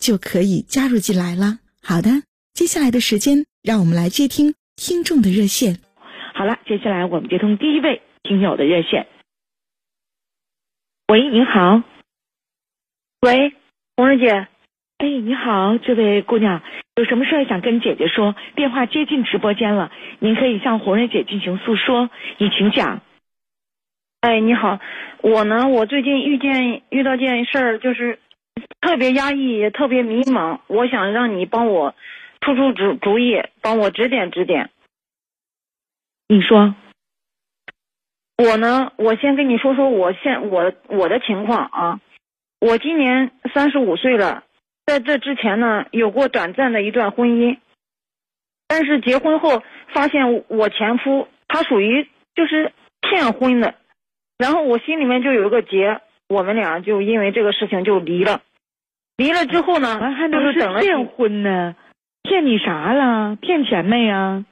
就可以加入进来了。好的，接下来的时间，让我们来接听听众的热线。好了，接下来我们接通第一位听友的热线。喂，您好。喂，红瑞姐。哎，你好，这位姑娘，有什么事儿想跟姐姐说？电话接进直播间了，您可以向红瑞姐进行诉说，你请讲。哎，你好，我呢，我最近遇见遇到件事儿，就是。特别压抑，也特别迷茫。我想让你帮我出出主主意，帮我指点指点。你说，我呢？我先跟你说说我现我我的情况啊。我今年三十五岁了，在这之前呢，有过短暂的一段婚姻，但是结婚后发现我前夫他属于就是骗婚的，然后我心里面就有一个结，我们俩就因为这个事情就离了。离了之后呢？还能是骗婚呢？骗你啥了？骗钱没呀？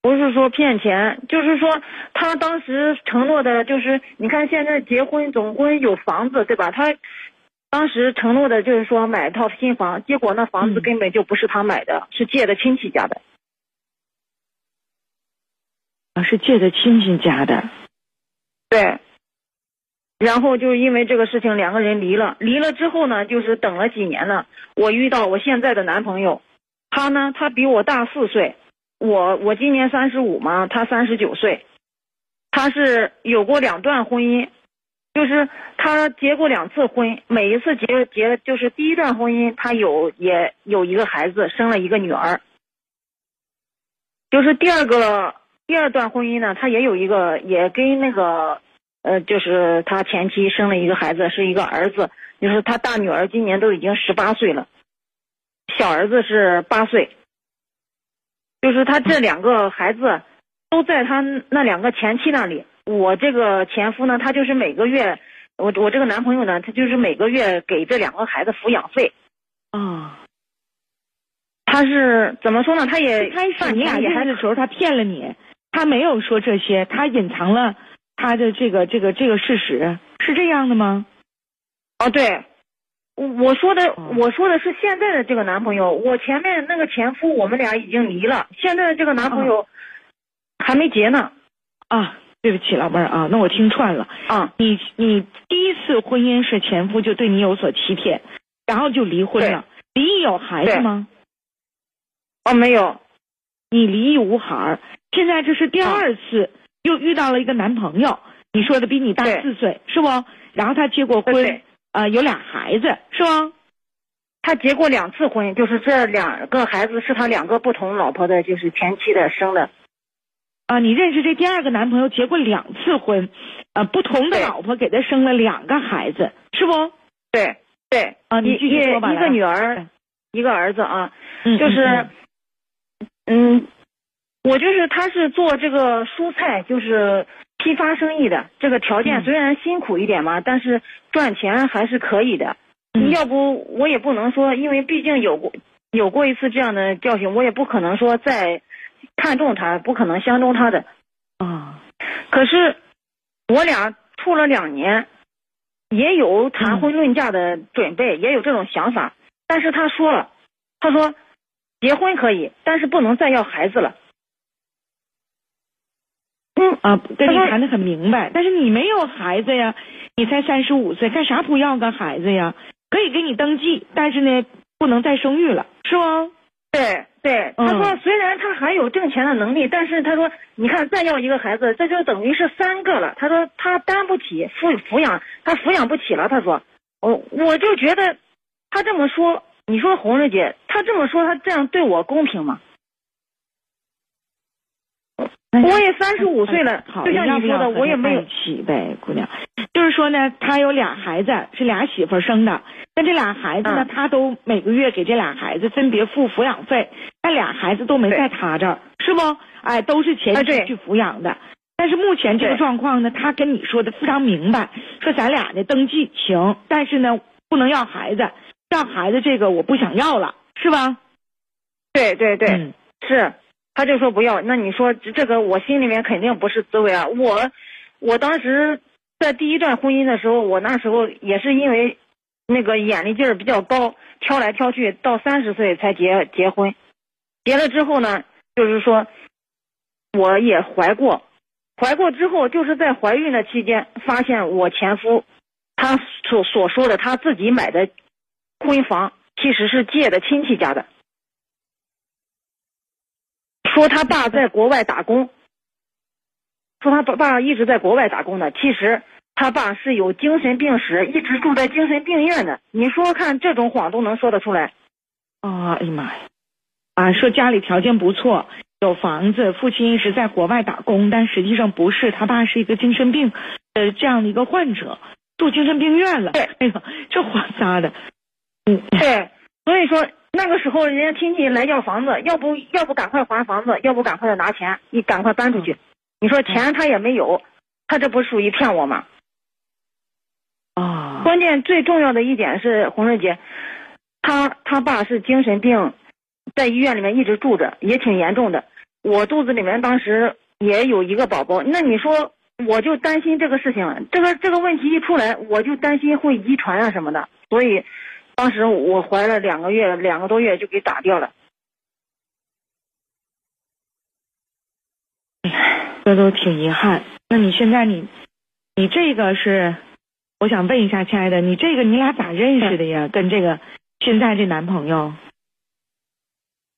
不是说骗钱，就是说他当时承诺的，就是你看现在结婚总归有房子对吧？他当时承诺的就是说买一套新房，结果那房子根本就不是他买的，是借的亲戚家的。啊，是借的亲戚家的。对。然后就因为这个事情，两个人离了。离了之后呢，就是等了几年呢，我遇到我现在的男朋友，他呢，他比我大四岁，我我今年三十五嘛，他三十九岁，他是有过两段婚姻，就是他结过两次婚，每一次结结就是第一段婚姻，他有也有一个孩子，生了一个女儿，就是第二个第二段婚姻呢，他也有一个，也跟那个。呃，就是他前妻生了一个孩子，是一个儿子，就是他大女儿今年都已经十八岁了，小儿子是八岁。就是他这两个孩子都在他那两个前妻那里。我这个前夫呢，他就是每个月，我我这个男朋友呢，他就是每个月给这两个孩子抚养费。啊，他是怎么说呢？他也开始你俩认识的时候，他骗了你，他没有说这些，他隐藏了。他的这个这个这个事实是这样的吗？哦，对，我我说的我说的是现在的这个男朋友，我前面那个前夫我们俩已经离了，现在的这个男朋友还没结呢。啊，对不起，老妹儿啊，那我听串了。啊，你你第一次婚姻是前夫就对你有所欺骗，然后就离婚了。离异有孩子吗？哦，没有。你离异无孩儿，现在这是第二次。又遇到了一个男朋友，你说的比你大四岁是不？然后他结过婚，呃，有俩孩子是不？他结过两次婚，就是这两个孩子是他两个不同老婆的，就是前妻的生的。啊，你认识这第二个男朋友结过两次婚，呃，不同的老婆给他生了两个孩子，是不？对对啊，你继续说吧。一个女儿，一个儿子啊，就是嗯。我就是他是做这个蔬菜，就是批发生意的。这个条件虽然辛苦一点嘛，但是赚钱还是可以的。要不我也不能说，因为毕竟有过有过一次这样的教训，我也不可能说再看中他，不可能相中他的。啊，可是我俩处了两年，也有谈婚论嫁的准备，也有这种想法。但是他说了，他说结婚可以，但是不能再要孩子了。嗯啊，跟你谈的很明白，但是你没有孩子呀，你才三十五岁，干啥不要个孩子呀？可以给你登记，但是呢，不能再生育了，是吗？对对，他说虽然他还有挣钱的能力，但是他说你看再要一个孩子，这就等于是三个了。他说他担不起抚抚养，他抚养不起了。他说，我我就觉得他这么说，你说红瑞姐，他这么说，他这样对我公平吗？我也三十五岁了，就像你说的，我也没有起呗，姑娘。就是说呢，他有俩孩子，是俩媳妇生的。但这俩孩子呢，他都每个月给这俩孩子分别付抚养费。那俩孩子都没在他这儿，是不？哎，都是前妻去抚养的。但是目前这个状况呢，他跟你说的非常明白，说咱俩呢登记行，但是呢不能要孩子，要孩子这个我不想要了，是吧？对对对，是。他就说不要，那你说这个我心里面肯定不是滋味啊！我，我当时在第一段婚姻的时候，我那时候也是因为那个眼力劲儿比较高，挑来挑去，到三十岁才结结婚。结了之后呢，就是说我也怀过，怀过之后就是在怀孕的期间，发现我前夫他所所说的他自己买的婚房其实是借的亲戚家的。说他爸在国外打工，说他爸爸一直在国外打工的，其实他爸是有精神病史，一直住在精神病院的。你说看这种谎都能说得出来？啊，哎呀妈呀！啊，说家里条件不错，有房子，父亲一直在国外打工，但实际上不是，他爸是一个精神病呃这样的一个患者，住精神病院了。对，哎呦，这谎撒的。嗯，对，所以说。那个时候，人家亲戚来要房子，要不要不赶快还房子，要不赶快的拿钱，你赶快搬出去。你说钱他也没有，他这不属于骗我吗？啊！关键最重要的一点是，红瑞姐，他他爸是精神病，在医院里面一直住着，也挺严重的。我肚子里面当时也有一个宝宝，那你说我就担心这个事情，这个这个问题一出来，我就担心会遗传啊什么的，所以。当时我怀了两个月，两个多月就给打掉了。这都挺遗憾。那你现在你，你这个是，我想问一下，亲爱的，你这个你俩咋认识的呀？跟这个现在这男朋友？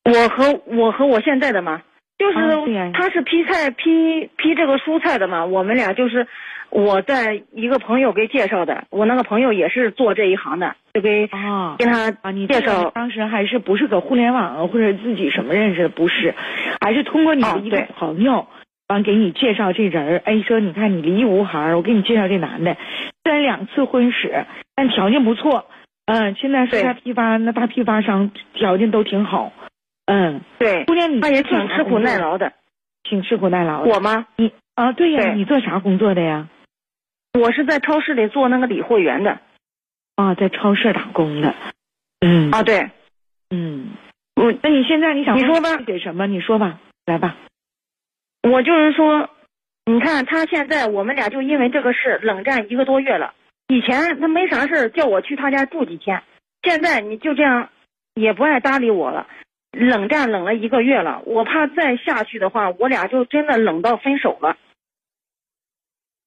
我和我和我现在的嘛，就是他是批菜批批这个蔬菜的嘛，我们俩就是。我在一个朋友给介绍的，我那个朋友也是做这一行的，就给啊跟他啊你介绍。当时还是不是搁互联网或者自己什么认识的？不是，还是通过你的一个朋友完给你介绍这人儿。哎，说你看你离异无孩，我给你介绍这男的，虽然两次婚史，但条件不错。嗯，现在是他批发那大批发商，条件都挺好。嗯，对，姑娘你他也挺吃苦耐劳的，挺吃苦耐劳。我吗？你啊，对呀，你做啥工作的呀？我是在超市里做那个理货员的，啊，在超市打工的，嗯，啊对，嗯，我那你现在你想你说吧，给什么？你说吧，来吧。我就是说，你看他现在我们俩就因为这个事冷战一个多月了。以前他没啥事叫我去他家住几天，现在你就这样也不爱搭理我了，冷战冷了一个月了。我怕再下去的话，我俩就真的冷到分手了。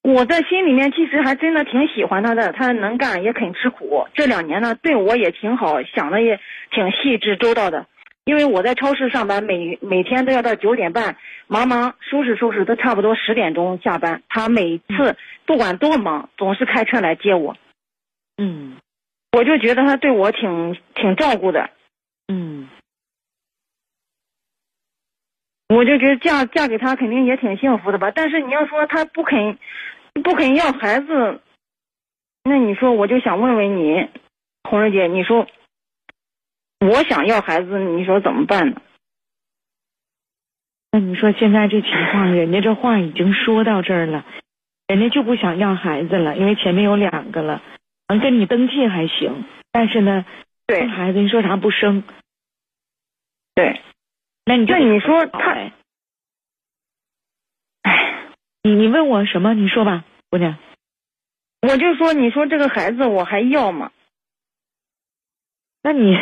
我在心里面其实还真的挺喜欢他的，他能干也肯吃苦。这两年呢，对我也挺好，想的也挺细致周到的。因为我在超市上班，每每天都要到九点半，忙忙收拾收拾，都差不多十点钟下班。他每次不管多忙，总是开车来接我。嗯，我就觉得他对我挺挺照顾的。嗯，我就觉得嫁嫁给他肯定也挺幸福的吧。但是你要说他不肯。不肯要孩子，那你说我就想问问你，红瑞姐，你说我想要孩子，你说怎么办呢？那你说现在这情况，人家这话已经说到这儿了，人家就不想要孩子了，因为前面有两个了，能跟你登记还行，但是呢，对孩子你说啥不生？对，那你那你说他。你你问我什么？你说吧，姑娘。我就说，你说这个孩子我还要吗？那你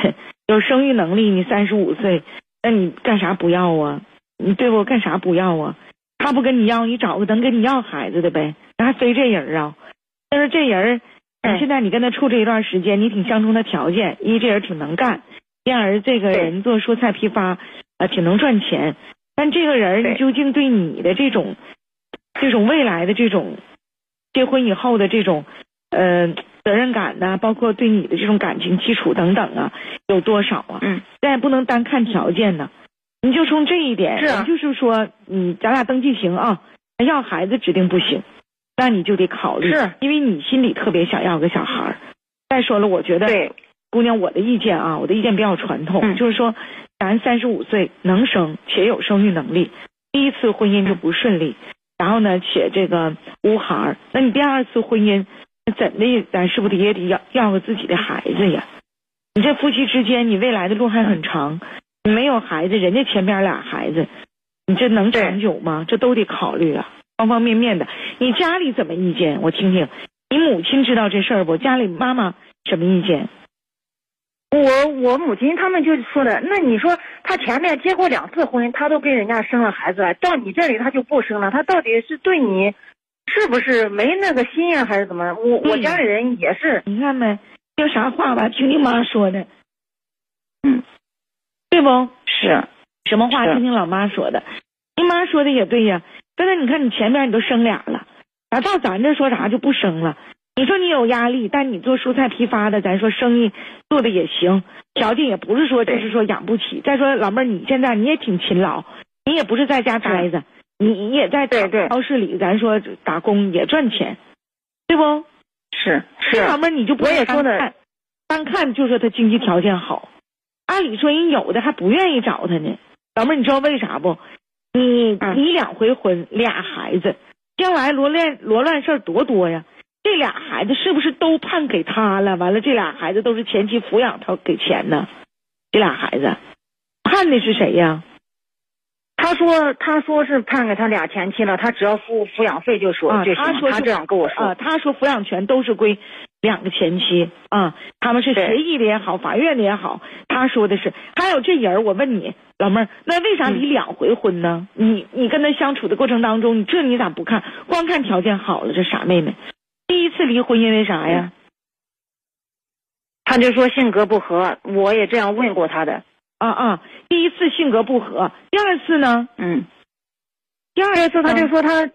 有生育能力，你三十五岁，那你干啥不要啊？你对我干啥不要啊？他不跟你要，你找个能跟你要孩子的呗？那还非这人啊？但是这人，现在你跟他处这一段时间，你挺相中他条件，一这人挺能干，第二这个人做蔬菜批发，啊，挺能赚钱。但这个人究竟对你的这种，这种未来的这种，结婚以后的这种，呃，责任感呐、包括对你的这种感情基础等等啊，有多少啊？嗯，咱也不能单看条件呢。你就从这一点，是啊就是说，你咱俩登记行啊，那要孩子指定不行，那你就得考虑，是因为你心里特别想要个小孩儿。再说了，我觉得对，姑娘，我的意见啊，我的意见比较传统，嗯就是说，咱三十五岁能生且有生育能力，第一次婚姻就不顺利，然后呢，且这个无孩儿，那你第二次婚姻怎的，咱是不是也得要要个自己的孩子呀？你这夫妻之间，你未来的路还很长，你没有孩子，人家前边俩孩子，你这能长久吗？这都得考虑啊，方方面面的。你家里怎么意见？我听听。你母亲知道这事儿不？家里妈妈什么意见？我我母亲他们就说的，那你说他前面结过两次婚，他都跟人家生了孩子了，到你这里他就不生了，他到底是对你是不是没那个心呀，还是怎么？我我嗯家里人也是，你看没？有啥话吧？听你妈说的，嗯，对不？是什么话？听听老妈说的。你妈说的也对呀。但是你看你前面你都生俩了，咋到咱这说啥就不生了？你说你有压力，但你做蔬菜批发的，咱说生意做的也行，条件也不是说就是说养不起。再说老妹儿，你现在你也挺勤劳，你也不是在家待着，你你也在超市里，咱说打工也赚钱，对不？是是这老妹儿你就不我也说的单看，单看就说他经济条件好，按理说人有的还不愿意找他呢。老妹儿，你知道为啥不？你嗯离两回婚，俩孩子，将来罗乱罗乱事儿多多呀。这俩孩子是不是都判给他了？完了，这俩孩子都是前妻抚养，他给钱呢？这俩孩子判的是谁呀？他说他说是判给他俩前妻了，他只要付抚养费就说、他说是他这样跟我说。啊，他说抚养权都是归两个前妻啊，他们是对协议的也好，法院的也好，他说的是。还有这人儿，我问你，老妹儿，那为啥嗯离两回婚呢？你你跟他相处的过程当中，你这你咋不看？光看条件好了，这傻妹妹，第一次离婚因为啥呀？他就说性格不合，我也这样问过他的。啊啊，第一次性格不合，第二次呢？嗯，第二次他就说他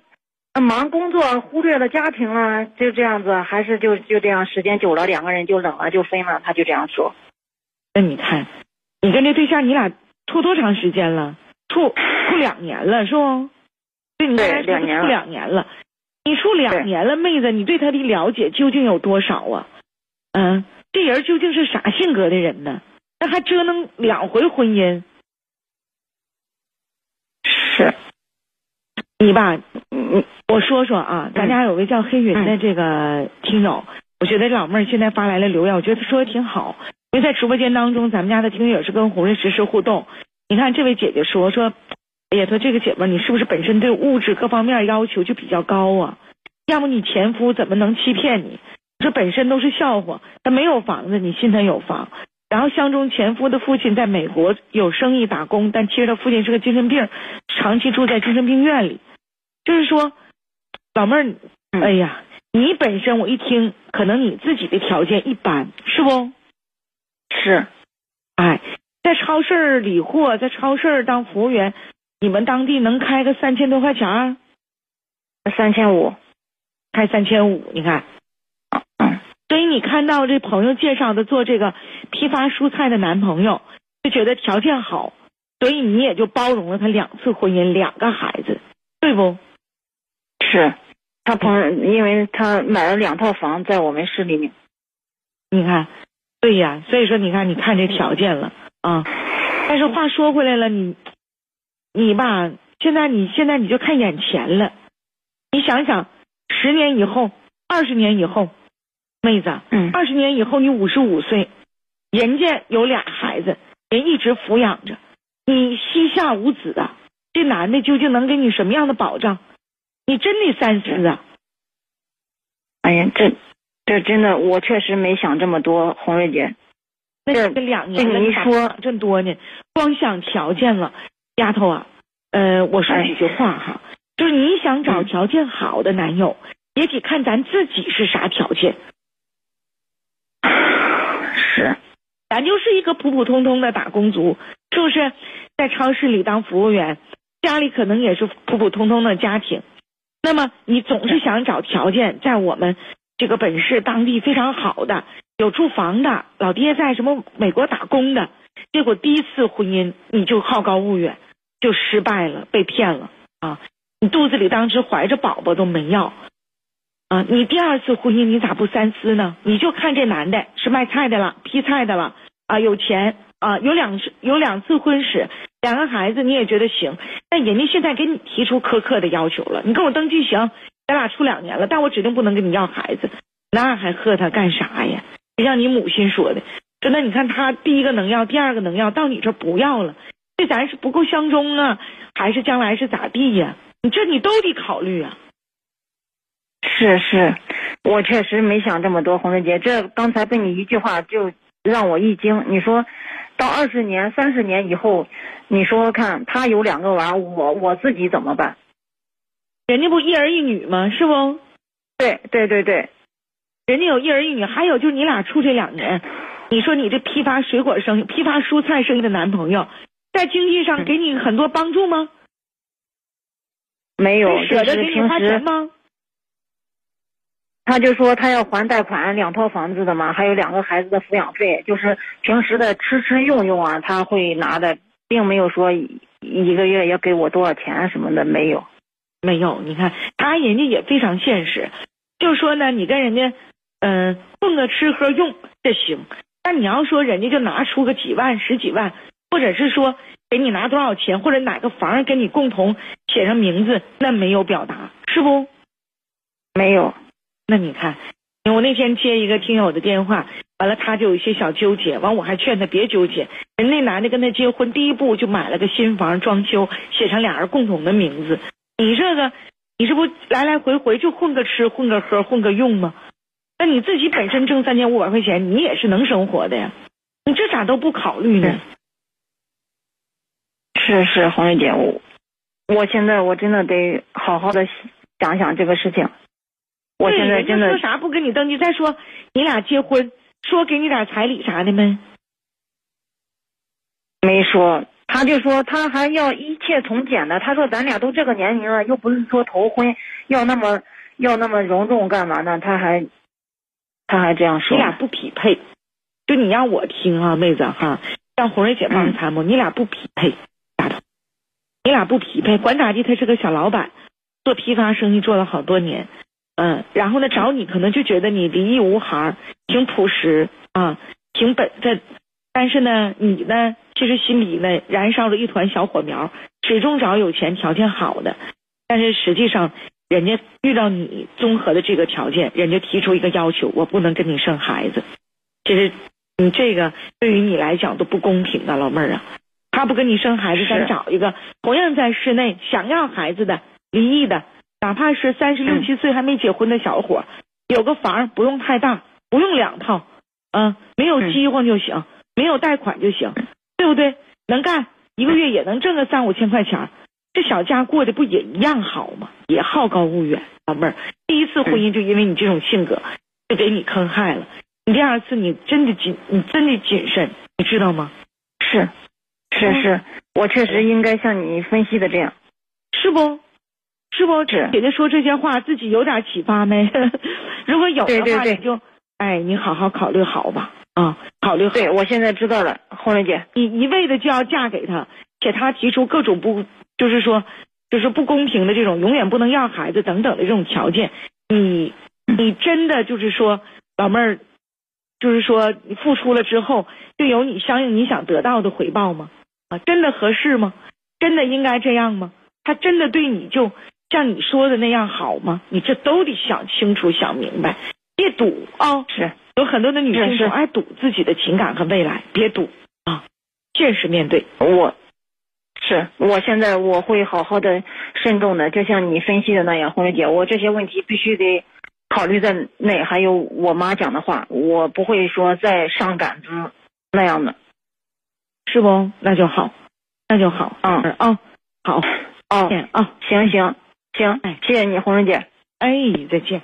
呃忙工作，忽略了家庭了，就这样子，还是就就这样，时间久了，两个人就冷了，就分了。他就这样说。那你看，你跟这对象你俩处多长时间了？处处两年了是不？对你刚才说处对两年了两年了。你处两年了，妹子，你对他的了解究竟有多少啊？嗯，这人究竟是啥性格的人呢？那还折腾两回婚姻，是，你吧，嗯我说说啊，咱家有位叫黑云的这个听友，我觉得老妹儿现在发来了留言，我觉得她说的挺好。因为在直播间当中，咱们家的听友也是跟红瑞实时互动。你看这位姐姐说说，哎呀，她这个姐们儿，你是不是本身对物质各方面要求就比较高啊？要么你前夫怎么能欺骗你？这本身都是笑话。他没有房子，你信他有房。然后相中前夫的父亲在美国有生意打工，但其实他父亲是个精神病，长期住在精神病院里。就是说，老妹儿，嗯哎呀，你本身我一听，可能你自己的条件一般，是不？是，哎，在超市儿理货，在超市儿当服务员，你们当地能开个三千多块钱儿，三千五。开三千五，你看。嗯，所以你看到这朋友介绍的做这个批发蔬菜的男朋友，就觉得条件好，所以你也就包容了他两次婚姻，两个孩子，对不？是。他朋友，因为他买了两套房在我们市里面。你看，对呀，所以说你看，你看这条件了啊。但是话说回来了，你你吧，现在你现在你就看眼前了，你想想，十年以后，二十年以后，妹子，嗯二十年以后你五十五岁，人家有俩孩子，人一直抚养着，你膝下无子啊，这男的究竟能给你什么样的保障？你真得三思啊！哎呀，这这真的，我确实没想这么多，红瑞姐。这那这两年这了，你一说想这么多呢？光想条件了，丫头啊，呃，我说几句话哈，就是你想找嗯条件好的男友，也得看咱自己是啥条件。是，咱就是一个普普通通的打工族，是不是？在超市里当服务员，家里可能也是普普通通的家庭。那么你总是想找条件在我们这个本市当地非常好的，有住房的，老爹在什么美国打工的，结果第一次婚姻你就好高骛远，就失败了，被骗了啊！你肚子里当时怀着宝宝都没要啊！你第二次婚姻你咋不三思呢？你就看这男的是卖菜的了，批菜的了啊，有钱啊，有两次有两次婚史，两个孩子你也觉得行，但人家现在给你提出苛刻的要求了，你跟我登记行，咱俩处两年了，但我指定不能跟你要孩子，那还和他干啥呀？让你母亲说的，说那你看他第一个能要，第二个能要，到你这不要了，这咱是不够相中啊，还是将来是咋地呀？你这你都得考虑啊。是是，我确实没想这么多，红瑞姐，这刚才被你一句话就让我一惊。你说到二十年、三十年以后，你说说看，他有两个娃，我我自己怎么办？人家不一儿一女吗？是不？对对对对，人家有一儿一女，还有就是你俩处这两年，你说你这批发水果生意、批发蔬菜生意的男朋友，在经济上给你很多帮助吗？没有，舍得给你花钱吗？他就说他要还贷款，两套房子的嘛，还有两个孩子的抚养费，就是平时的吃吃用用啊，他会拿的，并没有说一一个月要给我多少钱什么的，没有。没有，你看他人家也非常现实，就说呢，你跟人家嗯、混个吃喝用这行，但你要说人家就拿出个几万、十几万，或者是说给你拿多少钱，或者哪个房跟你共同写上名字，那没有表达，是不？没有，那你看，我那天接一个听友的电话，完了他就有一些小纠结，完我还劝他别纠结。人那男的跟他结婚第一步就买了个新房装修，写上俩人共同的名字。你这个，你这不来来回回就混个吃，混个喝，混个用吗？那你自己本身挣三千五百块钱，你也是能生活的呀，你这咋都不考虑呢？是是，红瑞姐，我我现在我真的得好好的想想这个事情。我现在真的说啥不跟你登记？再说你俩结婚，说给你点彩礼啥的没？没说，他就说他还要一切从简的。他说咱俩都这个年龄了，又不是说头婚，要那么要那么隆重干嘛呢？他还他还这样说。你俩不匹配，就你让我听啊，妹子哈，让红瑞姐帮你参谋，你俩不匹配，你俩不匹配。管咋地，他是个小老板，做批发生意做了好多年，嗯，然后呢找你可能就觉得你离异无孩，挺朴实啊，挺本分，但是呢，你呢其实心里呢燃烧着一团小火苗，始终找有钱条件好的，但是实际上。人家遇到你综合的这个条件，人家提出一个要求，我不能跟你生孩子。其实你这个对于你来讲都不公平啊，老妹儿啊。他不跟你生孩子，是咱找一个同样在室内想要孩子的离异的，哪怕是三十六嗯七岁还没结婚的小伙儿，有个房不用太大，不用两套，嗯，没有嗯饥荒就行，没有贷款就行，对不对？能干一个月也能挣个三五千块钱儿。这小家过得不也一样好吗？也好高骛远，老妹儿。第一次婚姻就因为你这种性格，就给你坑害了。你第二次你真的谨，你真的谨慎，你知道吗？是是是，我确实应该像你分析的这样。是不？是不？是姐姐说这些话，自己有点启发没？如果有的话，对对对你就，哎，你好好考虑好吧，啊，考虑好。对，我现在知道了，红瑞姐。你一味的就要嫁给他，且他提出各种不，就是说，就是不公平的这种，永远不能要孩子等等的这种条件，你你真的就是说，老妹儿，就是说你付出了之后，就有你相应你想得到的回报吗？啊，真的合适吗？真的应该这样吗？他真的对你就像你说的那样好吗？你这都得想清楚、想明白，别赌啊！是有很多的女性总爱赌自己的情感和未来，别赌啊，现实面对。我，是我现在我会好好的慎重的，就像你分析的那样，红梅姐，我这些问题必须得考虑在内，还有我妈讲的话，我不会说再上杆子那样的。是不？那就好，那就好。嗯啊，好，哦，见啊，行行行哎，谢谢你，红人姐。哎，再见。